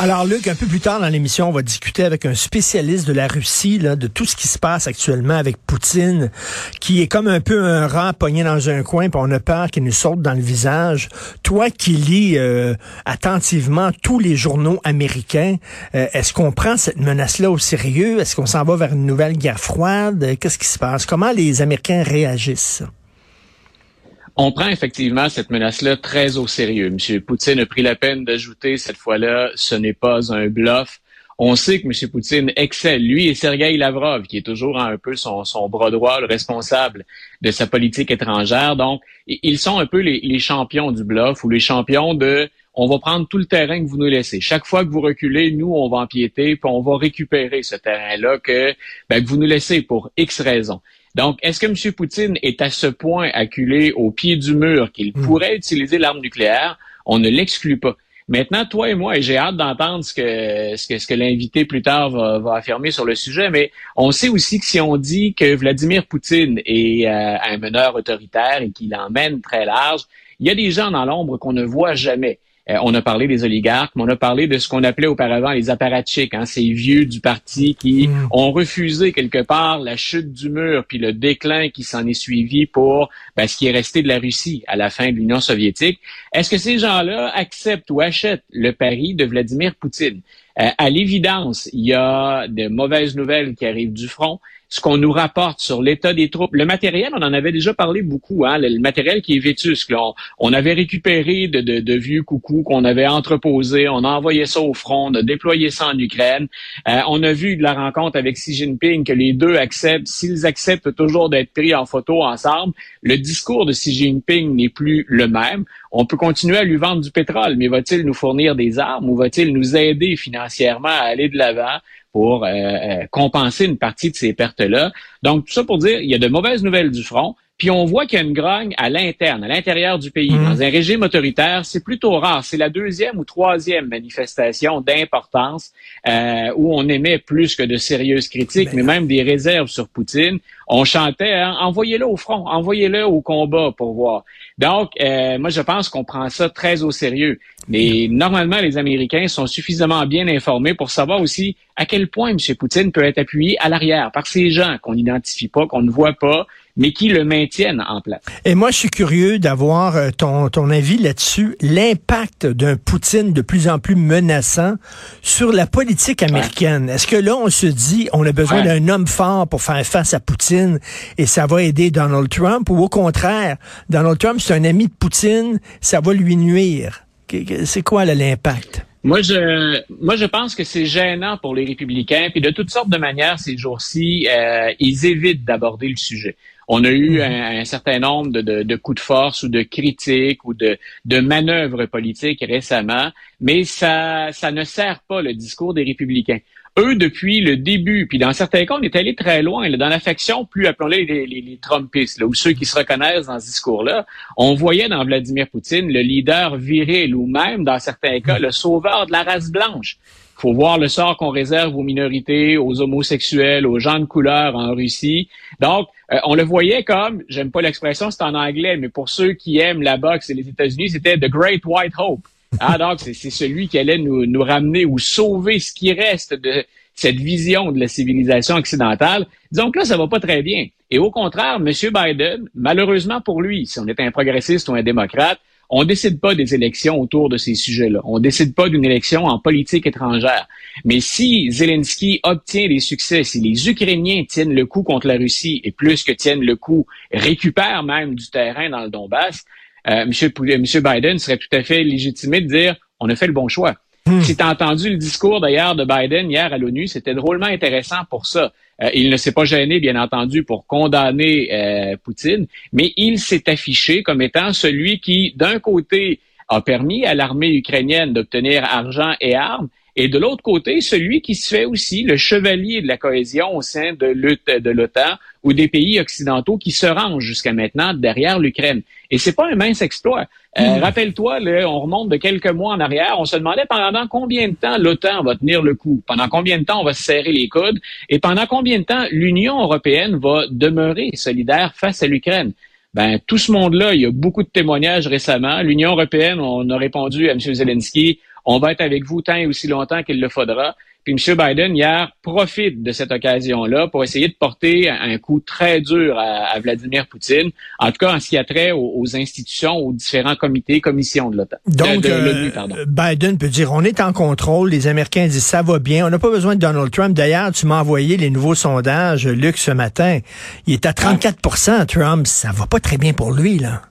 Alors, Luc, un peu plus tard dans l'émission, on va discuter avec un spécialiste de la Russie, là, de tout ce qui se passe actuellement avec Poutine, qui est comme un peu un rat pogné dans un coin, puis on a peur qu'il nous saute dans le visage. Toi qui lis euh, attentivement tous les journaux américains, euh, est-ce qu'on prend cette menace-là au sérieux? Est-ce qu'on s'en va vers une nouvelle guerre froide? Qu'est-ce qui se passe? Comment les Américains réagissent? On prend effectivement cette menace-là très au sérieux. M. Poutine a pris la peine d'ajouter cette fois-là, ce n'est pas un bluff. On sait que M. Poutine excelle, lui et Sergei Lavrov, qui est toujours un peu son, bras droit, le responsable de sa politique étrangère. Donc, ils sont un peu les, les champions du bluff ou les champions de on va prendre tout le terrain que vous nous laissez. Chaque fois que vous reculez, nous, on va empiéter, puis on va récupérer ce terrain-là que, ben, que vous nous laissez pour X raisons. Donc, est-ce que M. Poutine est à ce point acculé au pied du mur qu'il hmm. pourrait utiliser l'arme nucléaire? On ne l'exclut pas. Maintenant, toi et moi, et j'ai hâte d'entendre ce que, ce que, ce que l'invité plus tard va, va, affirmer sur le sujet, mais on sait aussi que si on dit que Vladimir Poutine est euh, un meneur autoritaire et qu'il emmène très large, il y a des gens dans l'ombre qu'on ne voit jamais. Euh, on a parlé des oligarques, mais on a parlé de ce qu'on appelait auparavant les apparatchiks, hein, ces vieux du parti qui mm. ont refusé quelque part la chute du mur puis le déclin qui s'en est suivi pour ben, ce qui est resté de la Russie à la fin de l'Union soviétique. Est-ce que ces gens-là acceptent ou achètent le pari de Vladimir Poutine? Euh, à l'évidence, il y a de mauvaises nouvelles qui arrivent du front ce qu'on nous rapporte sur l'état des troupes. Le matériel, on en avait déjà parlé beaucoup, hein, le, matériel qui est vétusque. On, on, avait récupéré de, de, de vieux coucous qu'on avait entreposés, on a envoyé ça au front, on a déployé ça en Ukraine. Euh, on a vu de la rencontre avec Xi Jinping que les deux acceptent, s'ils acceptent toujours d'être pris en photo ensemble, le discours de Xi Jinping n'est plus le même. On peut continuer à lui vendre du pétrole, mais va-t-il nous fournir des armes ou va-t-il nous aider financièrement? À aller de l'avant? pour euh, euh, compenser une partie de ces pertes-là. Donc, tout ça pour dire, il y a de mauvaises nouvelles du front. Puis on voit qu'il y a une grogne à l'interne, à l'intérieur du pays. Mmh. Dans un régime autoritaire, c'est plutôt rare. C'est la deuxième ou troisième manifestation d'importance euh, où on émet plus que de sérieuses critiques, mais même des réserves sur Poutine. On chantait hein, envoyez-le au front, envoyez-le au combat pour voir. Donc, euh, moi, je pense qu'on prend ça très au sérieux. Mais normalement, les Américains sont suffisamment bien informés pour savoir aussi à quel point M. Poutine peut être appuyé à l'arrière par ces gens qu'on n'identifie pas, qu'on ne voit pas, mais qui le maintiennent en place. Et moi, je suis curieux d'avoir euh, ton, ton avis là-dessus. L'impact d'un Poutine de plus en plus menaçant sur la politique américaine. Est-ce que là, on se dit, on a besoin d'un homme fort pour faire face à Poutine et ça va aider Donald Trump ou au contraire, Donald Trump, c'est un ami de Poutine, ça va lui nuire? C'est quoi l'impact? Moi, je, moi, je pense que c'est gênant pour les républicains. Puis de toutes sortes de manières, ces jours-ci, euh, ils évitent d'aborder le sujet. On a eu mhm. un, certain nombre de, coups de force ou de critiques ou de, de manœuvres politiques récemment, mais ça, ça ne sert pas le discours des républicains eux, depuis le début, puis dans certains cas, on est allé très loin, dans la faction plus, appelons-les les, les, Trumpistes, là, ou ceux qui se reconnaissent dans ce discours-là, on voyait dans Vladimir Poutine le leader viril ou même, dans certains cas, le sauveur de la race blanche. Il faut voir le sort qu'on réserve aux minorités, aux homosexuels, aux gens de couleur en Russie. Donc, euh, on le voyait comme, j'aime pas l'expression, c'est en anglais, mais pour ceux qui aiment la boxe et les États-Unis, c'était The Great White Hope. Ah, donc, c'est celui qui allait nous, ramener ou sauver ce qui reste de cette vision de la civilisation occidentale. Que là, ça va pas très bien. Et au contraire, M. Biden, malheureusement pour lui, si on est un progressiste ou un démocrate, on décide pas des élections autour de ces sujets-là. On décide pas d'une élection en politique étrangère. Mais si Zelensky obtient des succès, si les Ukrainiens tiennent le coup contre la Russie et plus que tiennent le coup, récupèrent même du terrain dans le Donbass, euh, Monsieur, Biden serait tout à fait légitimé de dire on a fait le bon choix. Hmm. Si tu as entendu le discours d'ailleurs de Biden hier à l'ONU, c'était drôlement intéressant pour ça. Euh, il ne s'est pas gêné, bien entendu, pour condamner euh, Poutine, mais il s'est affiché comme étant celui qui, d'un côté, a permis à l'armée ukrainienne d'obtenir argent et armes, Et de l'autre côté, celui qui se fait aussi le chevalier de la cohésion au sein de l'OTAN ou des pays occidentaux qui se rangent jusqu'à maintenant derrière l'Ukraine. Et c'est pas un mince exploit. Euh, hmm. Rappelle-toi, on remonte de quelques mois en arrière, on se demandait pendant combien de temps l'OTAN va tenir le coup, pendant combien de temps on va se serrer les coudes, et pendant combien de temps l'Union européenne va demeurer solidaire face à l'Ukraine. Ben, tout ce monde-là, il y a beaucoup de témoignages récemment. L'Union européenne, on a répondu à M. Zelensky, on va être avec vous tant et aussi longtemps qu'il le faudra. Puis M. Biden, hier, profite de cette occasion-là pour essayer de porter un coup très dur à, Vladimir Poutine, en tout cas en ce qui a trait aux, institutions, aux différents comités, commissions de l'OTAN. Donc, euh, Biden peut dire, on est en contrôle, les Américains disent, ça va bien, on n'a pas besoin de Donald Trump. D'ailleurs, tu m'as envoyé les nouveaux sondages, Luc, ce matin. Il est à 34% Trump, ça va pas très bien pour lui, là.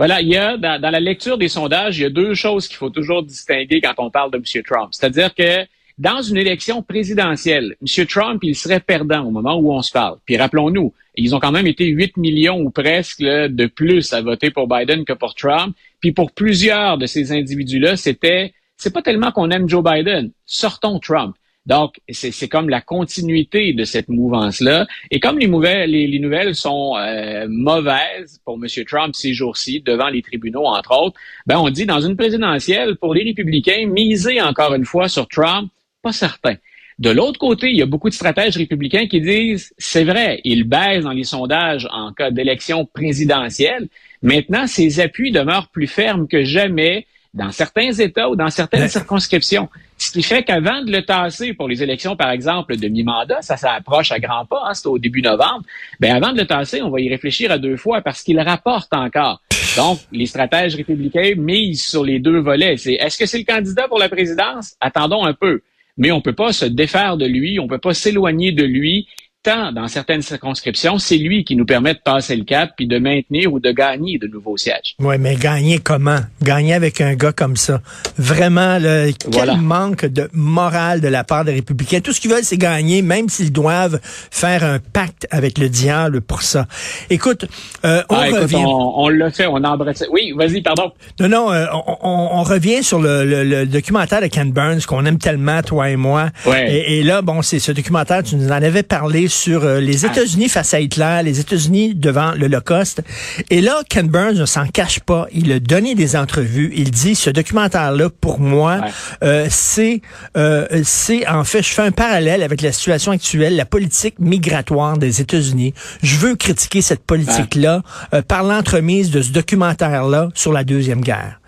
Voilà, il y a dans, la lecture des sondages, il y a deux choses qu'il faut toujours distinguer quand on parle de M. Trump. C'est-à-dire que dans une élection présidentielle, M. Trump, il serait perdant au moment où on se parle. Puis rappelons-nous, ils ont quand même été 8 millions ou presque de plus à voter pour Biden que pour Trump. Puis pour plusieurs de ces individus-là, c'était, c'est pas tellement qu'on aime Joe Biden, sortons Trump. Donc, c'est comme la continuité de cette mouvance-là. Et comme les, nouvelles, les, nouvelles sont euh, mauvaises pour M. Trump ces jours-ci, devant les tribunaux, entre autres, ben on dit dans une présidentielle, pour les républicains, miser encore une fois sur Trump, pas certain. De l'autre côté, il y a beaucoup de stratèges républicains qui disent, c'est vrai, il baisse dans les sondages en cas d'élection présidentielle. Maintenant, ses appuis demeurent plus fermes que jamais dans certains États ou dans certaines circonscriptions. Ce qui fait qu'avant de le tasser pour les élections, par exemple, de mi-mandat, ça s'approche à grands pas, hein, c'est au début novembre, ben avant de le tasser, on va y réfléchir à deux fois parce qu'il rapporte encore. Donc, les stratèges républicains misent sur les deux volets. C'est est-ce que c'est le candidat pour la présidence? Attendons un peu mais on peut pas se défaire de lui, on peut pas s'éloigner de lui dans certaines circonscriptions, c'est lui qui nous permet de passer le cap puis de maintenir ou de gagner de nouveaux sièges. Oui, mais gagner comment? Gagner avec un gars comme ça. Vraiment, le, quel manque de morale de la part des républicains. Tout ce qu'ils veulent, c'est gagner, même s'ils doivent faire un pacte avec le diable pour ça. Écoute, euh, on ah, revient... on, l'a fait, on a embrassé. Oui, vas-y, pardon. Non, non, euh, on, revient sur le, documentaire de Ken Burns qu'on aime tellement, toi et moi. Ouais. Et, et là, bon, c'est ce documentaire, tu nous en avais parlé sur euh, les. États-Unis face à Hitler, les États-Unis devant l'Holocauste. Et là, Ken Burns ne s'en cache pas. Il a donné des entrevues. Il dit, ce documentaire-là, pour moi, euh, c'est, euh, c'est en fait, je fais un parallèle avec la situation actuelle, la politique migratoire des États-Unis. Je veux critiquer cette politique-là par l'entremise de ce documentaire-là sur la deuxième guerre.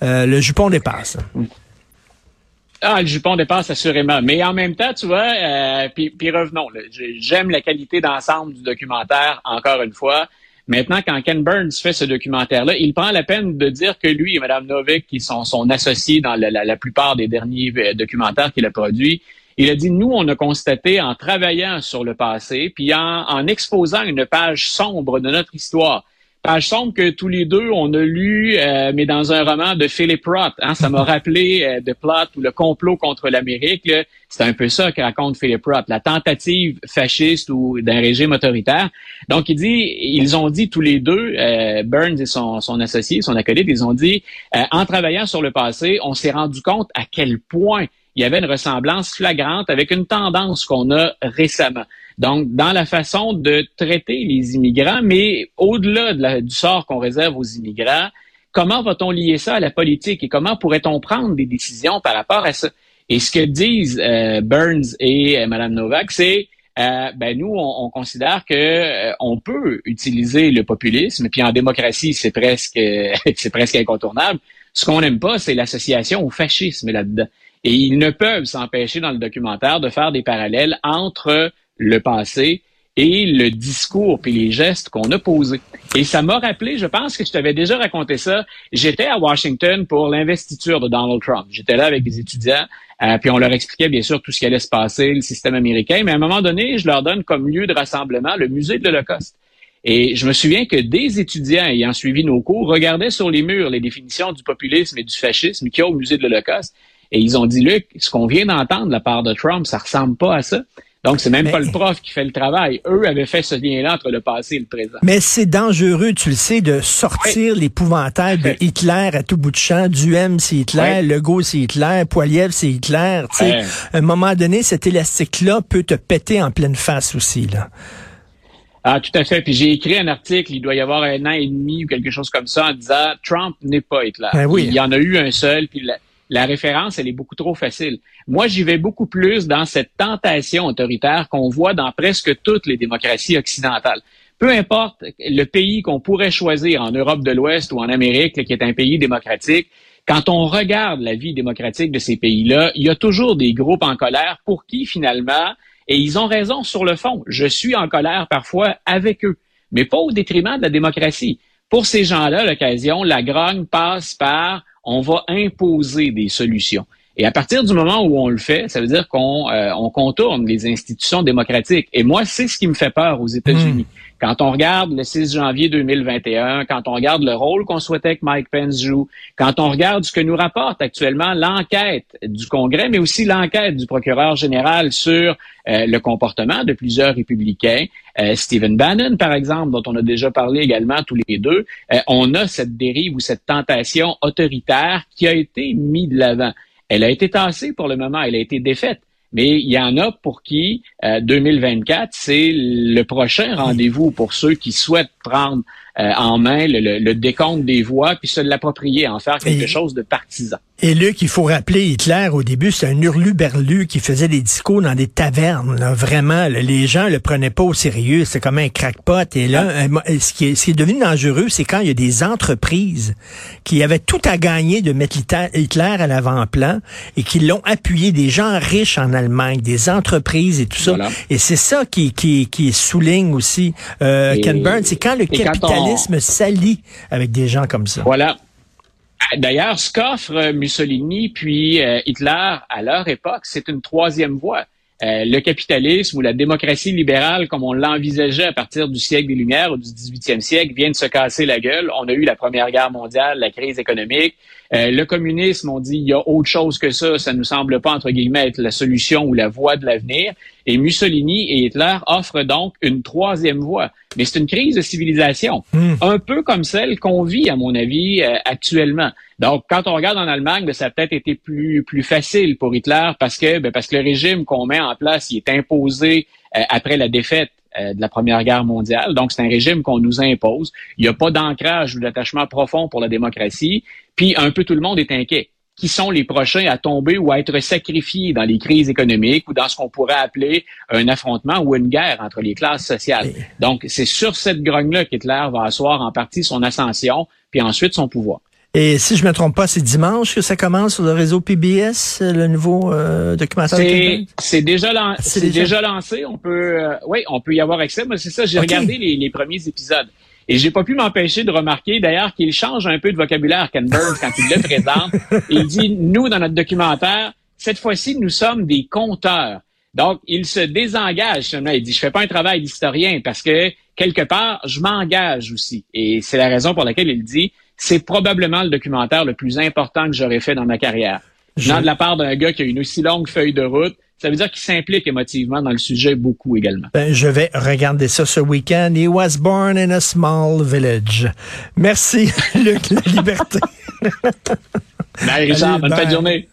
le jupon dépasse. Ah, le jupon dépasse assurément. Mais en même temps, tu vois, euh, puis, revenons. J'aime la qualité d'ensemble du documentaire, encore une fois. Maintenant, quand Ken Burns fait ce documentaire-là, il prend la peine de dire que lui et Mme Novik, qui sont son associés dans la, la, plupart des derniers euh, documentaires qu'il a produits, il a dit, nous, on a constaté en travaillant sur le passé, puis en, en exposant une page sombre de notre histoire, page sombre que tous les deux, on a lu, euh, mais dans un roman de Philip Roth. Hein, ça m'a rappelé euh, The Plot ou le complot contre l'Amérique. C'est un peu ça que raconte Philip Roth, la tentative fasciste ou d'un régime autoritaire. Donc, il dit, ils ont dit tous les deux, euh, Burns et son, son associé, son acolyte, ils ont dit, en travaillant sur le passé, on s'est rendu compte à quel point il y avait une ressemblance flagrante avec une tendance qu'on a récemment. Donc, dans la façon de traiter les immigrants, mais au-delà du sort qu'on réserve aux immigrants, comment va-t-on lier ça à la politique et comment pourrait-on prendre des décisions par rapport à ça? Et ce que disent euh, Burns et euh, Mme Novak, c'est euh, ben nous, on, considère que on peut utiliser le populisme, puis en démocratie, c'est presque c'est presque incontournable. Ce qu'on n'aime pas, c'est l'association au fascisme là-dedans. Et ils ne peuvent s'empêcher dans le documentaire de faire des parallèles entre le passé et le discours puis les gestes qu'on a posés. Et ça m'a rappelé, je pense que je t'avais déjà raconté ça. J'étais à Washington pour l'investiture de Donald Trump. J'étais là avec des étudiants, euh, puis on leur expliquait bien sûr tout ce qui allait se passer, le système américain. Mais à un moment donné, je leur donne comme lieu de rassemblement le musée de l'Holocauste. Et je me souviens que des étudiants ayant suivi nos cours regardaient sur les murs les définitions du populisme et du fascisme qu'il y a au musée de l'Holocauste. Et ils ont dit, Luc, ce qu'on vient d'entendre de la part de Trump, ça ressemble pas à ça. Donc, c'est même pas le prof qui fait le travail. Eux avaient fait ce lien-là entre le passé et le présent. Mais c'est dangereux, tu le sais, de sortir l'épouvantail de Hitler à tout bout de champ. Duhem, c'est Hitler. Legault, c'est Hitler. Poiliev, c'est Hitler. À un moment donné, cet élastique-là peut te péter en pleine face aussi. Là. Ah, tout à fait. Puis j'ai écrit un article, il doit y avoir un an et demi ou quelque chose comme ça, en disant Trump n'est pas Hitler. Ben oui. Il y en a eu un seul, puis la référence, elle est beaucoup trop facile. Moi, j'y vais beaucoup plus dans cette tentation autoritaire qu'on voit dans presque toutes les démocraties occidentales. Peu importe le pays qu'on pourrait choisir en Europe de l'Ouest ou en Amérique, qui est un pays démocratique, quand on regarde la vie démocratique de ces pays-là, il y a toujours des groupes en colère pour qui, finalement, et ils ont raison sur le fond, je suis en colère parfois avec eux, mais pas au détriment de la démocratie. Pour ces gens-là, l'occasion, la grogne passe par on va imposer des solutions. Et à partir du moment où on le fait, ça veut dire qu'on euh, on contourne les institutions démocratiques. Et moi, c'est ce qui me fait peur aux États-Unis. Hmm. Quand on regarde le 6 janvier 2021, quand on regarde le rôle qu'on souhaitait que Mike Pence joue, quand on regarde ce que nous rapporte actuellement l'enquête du Congrès, mais aussi l'enquête du procureur général sur euh, le comportement de plusieurs républicains, Stephen Bannon, par exemple, dont on a déjà parlé également tous les deux, euh, on a cette dérive ou cette tentation autoritaire qui a été mise de l'avant. Elle a été tassée pour le moment, elle a été défaite. Mais il y en a pour qui 2024, euh, c'est le prochain rendez-vous pour ceux qui souhaitent prendre euh, en main le, décompte des voix puis se l'approprier, en faire quelque chose de partisan. Et Luc, il faut rappeler Hitler au début, c'est un hurlu-berlu qui faisait des discours dans des tavernes. Vraiment, les gens le prenaient pas au sérieux. C'est comme un crackpot. Et là, euh, ce, qui est, ce qui est devenu dangereux, c'est quand il y a des entreprises qui avaient tout à gagner de mettre Hitler à l'avant-plan et qui l'ont appuyé, des gens riches en Allemagne, des entreprises et tout ça. Et c'est ça qui, qui, qui souligne aussi euh, Ken Burns, c'est quand le capitalisme s'allie avec des gens comme ça. Voilà. D'ailleurs, ce qu'offre Mussolini puis euh, Hitler à leur époque, c'est une troisième voie. Euh, le capitalisme ou la démocratie libérale, comme on l'envisageait à partir du siècle des Lumières ou du 18e siècle, vient de se casser la gueule. On a eu la Première Guerre mondiale, la crise économique. Euh, le communisme, on dit, il y a autre chose que ça. Ça ne nous semble pas, entre guillemets, être la solution ou la voie de l'avenir. Et Mussolini et Hitler offrent donc une troisième voie. Mais c'est une crise de civilisation, hmm. un peu comme celle qu'on vit, à mon avis, euh, actuellement. Donc, quand on regarde en Allemagne, ben, ça a peut-être été plus plus facile pour Hitler parce que ben, parce que le régime qu'on met en place, il est imposé euh, après la défaite euh, de la Première Guerre mondiale. Donc, c'est un régime qu'on nous impose. Il n'y a pas d'ancrage ou d'attachement profond pour la démocratie. Puis, un peu tout le monde est inquiet qui sont les prochains à tomber ou à être sacrifiés dans les crises économiques ou dans ce qu'on pourrait appeler un affrontement ou une guerre entre les classes sociales? Donc, c'est sur cette grogne-là qu'Hitler va asseoir en partie son ascension, puis ensuite son pouvoir. Et si je me trompe pas, c'est dimanche que ça commence sur le réseau PBS, le nouveau euh, documentaire. C'est déjà, déjà... lancé. On peut, euh, oui, on peut y avoir accès. Moi, c'est ça. J'ai regardé les, les premiers épisodes. Et j'ai pas pu m'empêcher de remarquer d'ailleurs qu'il change un peu de vocabulaire Ken Burns quand il le présente. Il dit nous dans notre documentaire, cette fois-ci nous sommes des compteurs. Donc il se désengage. Il dit je fais pas un travail d'historien parce que quelque part je m'engage aussi. Et c'est la raison pour laquelle il dit c'est probablement le documentaire le plus important que j'aurais fait dans ma carrière. Venant de la part d'un gars qui a une aussi longue feuille de route, ça veut dire qu'il s'implique émotivement dans le sujet beaucoup également. Ben, je vais regarder ça ce week-end. He was born in a small village. Merci, Luc, la liberté. Richard, bonne fin de journée.